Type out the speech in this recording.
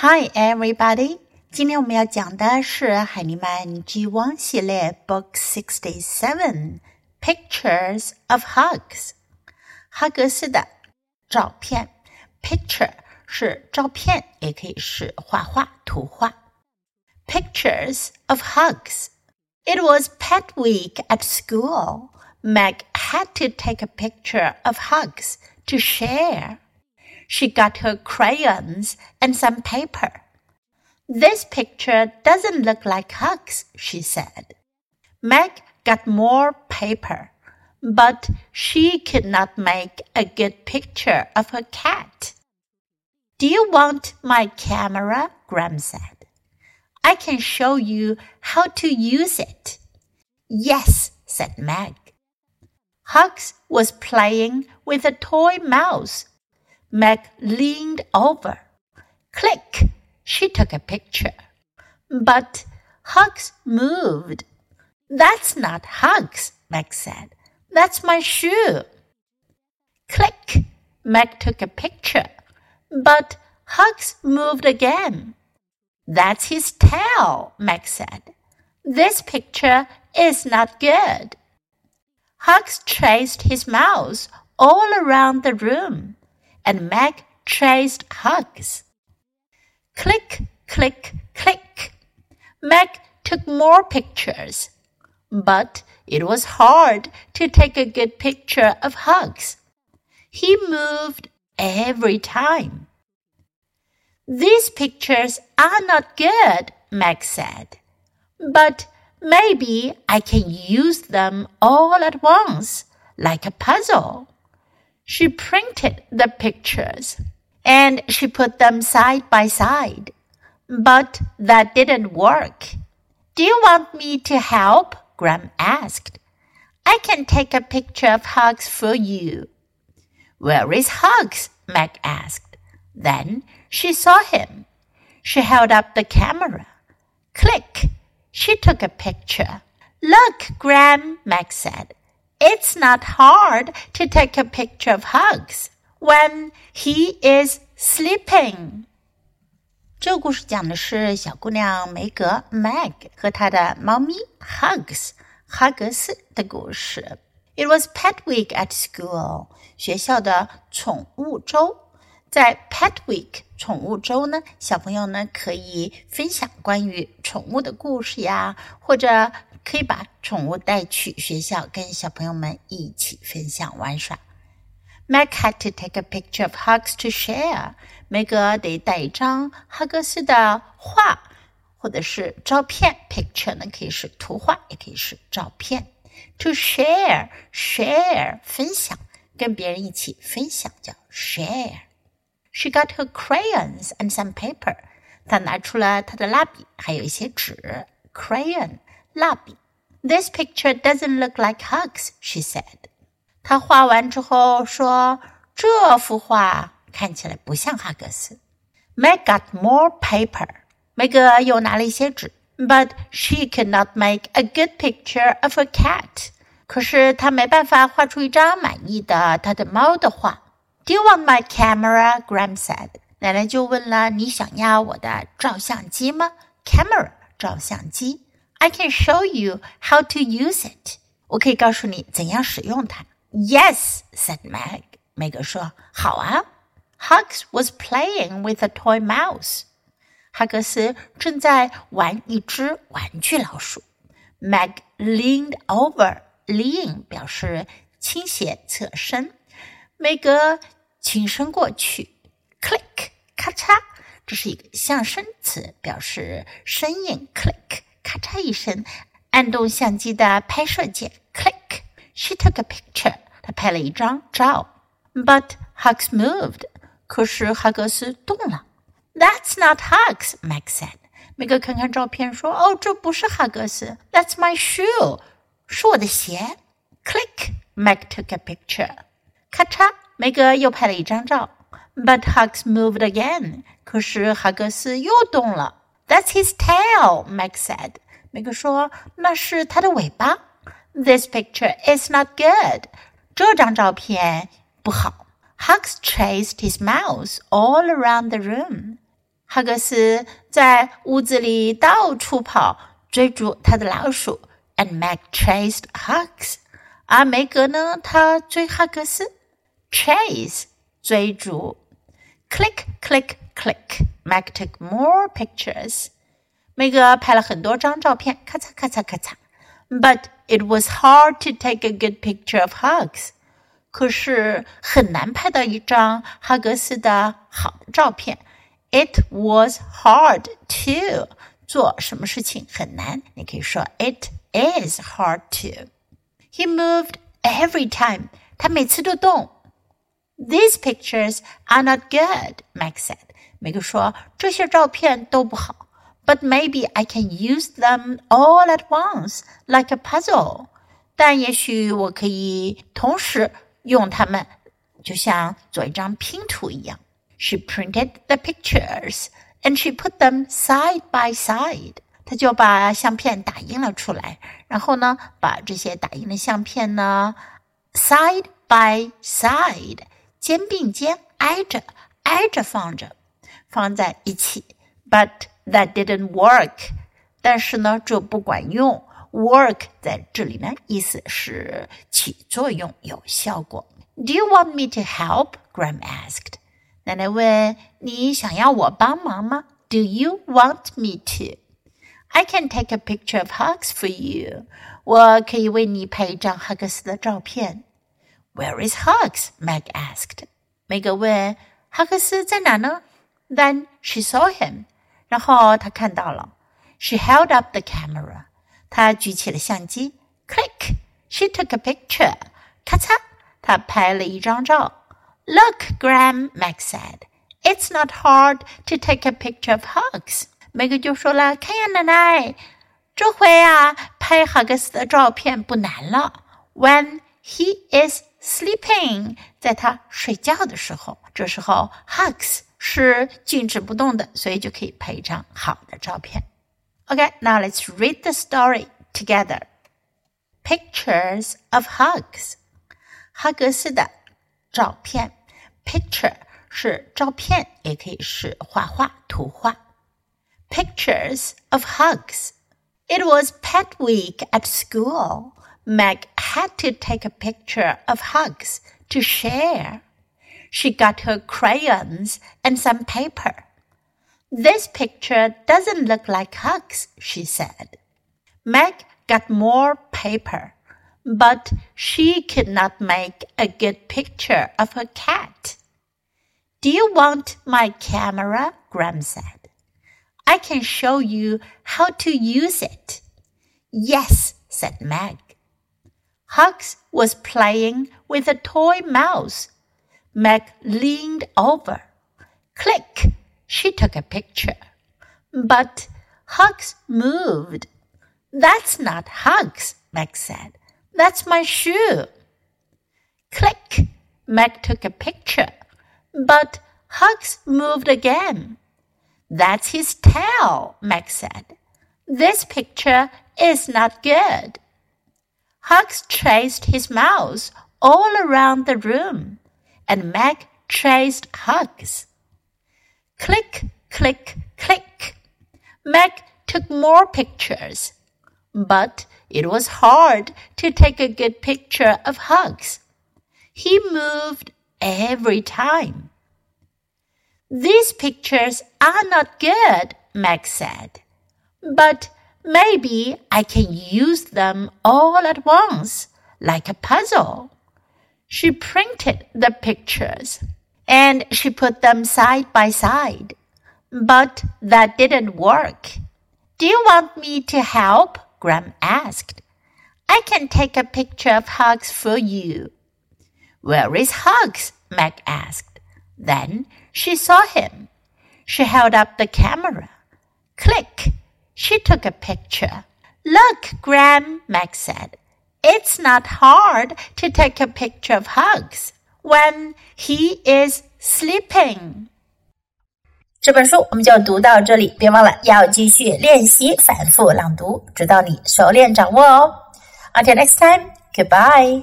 Hi, everybody！今天我们要讲的是海尼曼 G 王系列 Book Sixty Seven Pictures of Hugs，哈格斯的照片。Picture 是照片，也可以是画画、图画。Pictures of Hugs。It was Pet Week at school. Meg had to take a picture of Hugs to share. She got her crayons and some paper. This picture doesn't look like Hugs, she said. Meg got more paper, but she could not make a good picture of her cat. Do you want my camera? Gram said. I can show you how to use it. Yes, said Meg. Hugs was playing with a toy mouse Meg leaned over. Click! She took a picture. But Hugs moved. That's not Hugs, Meg said. That's my shoe. Click! Meg took a picture. But Hugs moved again. That's his tail, Meg said. This picture is not good. Hugs chased his mouse all around the room and Meg chased Hugs. Click, click, click. Meg took more pictures, but it was hard to take a good picture of Hugs. He moved every time. These pictures are not good, Meg said, but maybe I can use them all at once, like a puzzle. She printed the pictures and she put them side by side. But that didn't work. Do you want me to help? Gram asked. I can take a picture of Hugs for you. Where is Hugs? Meg asked. Then she saw him. She held up the camera. Click! She took a picture. Look, Gram, Meg said. It's not hard to take a picture of Hugs when he is sleeping. 这个故事讲的是小姑娘梅格 Meg 和她的猫咪 Hugs 哈格斯的故事。It was Pet Week at school，学校的宠物周。在 Pet Week 宠物周呢，小朋友呢可以分享关于宠物的故事呀，或者 可以把宠物带去学校，跟小朋友们一起分享玩耍。Meg had to take a picture of Hugs to share。梅格得带一张哈格斯的画或者是照片。Picture 呢可以是图画，也可以是照片。To share，share 分享，跟别人一起分享叫 share。She got her crayons and some paper。她拿出了她的蜡笔，还有一些纸。Crayon。蜡笔。This picture doesn't look like hugs," she said. 她画完之后说：“这幅画看起来不像哈格斯。” Got more paper. 梅格又拿了一些纸，but she could not make a good picture of a cat. 可是她没办法画出一张满意的她的猫的画。"Do you want my camera?" Gram said. 奶奶就问了：“你想要我的照相机吗？”Camera，照相机。I can show you how to use it. 我可以告诉你怎样使用它。Yes, said Meg. 梅格说：“好啊。” Hugs was playing with a toy mouse. 哈格斯正在玩一只玩具老鼠。Meg leaned over. Lean 表示倾斜、侧身。梅格倾身过去。Click，咔嚓，这是一个象声词，表示声音。Click。咔嚓一声，按动相机的拍摄键，click。She took a picture。她拍了一张照。But Hugs moved。可是哈格斯动了。That's not Hugs, Meg said。梅格看看照片说：“哦，这不是哈格斯。That's my shoe，是我的鞋。”Click。Meg took a picture。咔嚓，梅格又拍了一张照。But Hugs moved again。可是哈格斯又动了。 that's his tail, Meg said. 梅格说：“那是他的尾巴。” This picture is not good. 这张照片不好。Hugs chased his mouse all around the room. 哈格斯在屋子里到处跑，追逐他的老鼠。And Meg chased Hugs。而梅格呢，他追哈格斯，chase 追逐。Click click click。Meg took more pictures。梅格拍了很多张照片，咔嚓咔嚓咔嚓。But it was hard to take a good picture of Hugs。可是很难拍到一张哈格斯的好的照片。It was hard to 做什么事情很难，你可以说 It is hard to. He moved every time. 他每次都动。These pictures are not good, Max said. 梅格说这些照片都不好。But maybe I can use them all at once, like a puzzle. 但也许我可以同时用它们，就像做一张拼图一样。She printed the pictures and she put them side by side. 她就把相片打印了出来，然后呢，把这些打印的相片呢，side by side，肩并肩，挨着挨着放着， 放在一起。But that didn't work，但是呢，这不管用。Work 在这里呢，意思是起作用、有效果。Do you want me to help? Gram asked. 奶奶问：“你想要我帮忙吗？”Do you want me to? I can take a picture of Hugs for you. 我可以为你拍一张哈克斯的照片。Where is Hugs? Meg asked. 梅格问：“哈克斯在哪呢？” Then she saw him. him，然后她看到了。She held up the camera，她举起了相机。Click，she took a picture，咔嚓，她拍了一张照。Look, Gram, Mac said. It's not hard to take a picture of hugs. 梅格就说了：“看呀，奶奶，这回啊，拍哈格斯的照片不难了。When he is sleeping，在他睡觉的时候，这时候 hugs 是静止不动的，所以就可以拍一张好的照片。Okay, now let's read the story together. Pictures of Hugs，哈格斯的照片。Picture 是照片，也可以是画画、图画。Pictures of hugs. It was pet week at school. Meg had to take a picture of hugs to share. She got her crayons and some paper. This picture doesn't look like hugs, she said. Meg got more paper, but she could not make a good picture of her cat. Do you want my camera? Gram said. I can show you how to use it. Yes, said Meg. Hugs was playing with a toy mouse. Meg leaned over. Click! She took a picture. But Hugs moved. That's not Hugs, Meg said. That's my shoe. Click! Meg took a picture. But Hugs moved again. That's his tail, Meg said. This picture is not good. Hugs chased his mouse all around the room, and Meg chased Hugs. Click, click, click. Meg took more pictures, but it was hard to take a good picture of Hugs. He moved every time. These pictures are not good, Meg said. But maybe I can use them all at once, like a puzzle. She printed the pictures and she put them side by side. But that didn't work. Do you want me to help? Gram asked. I can take a picture of Hugs for you. Where is Hugs? Meg asked. Then she saw him. She held up the camera. Click! She took a picture. Look, Gram, Meg said. It's not hard to take a picture of Hugs when he is sleeping. 这本书我们就读到这里，别忘了要继续练习反复朗读，直到你熟练掌握哦。Until next time, goodbye.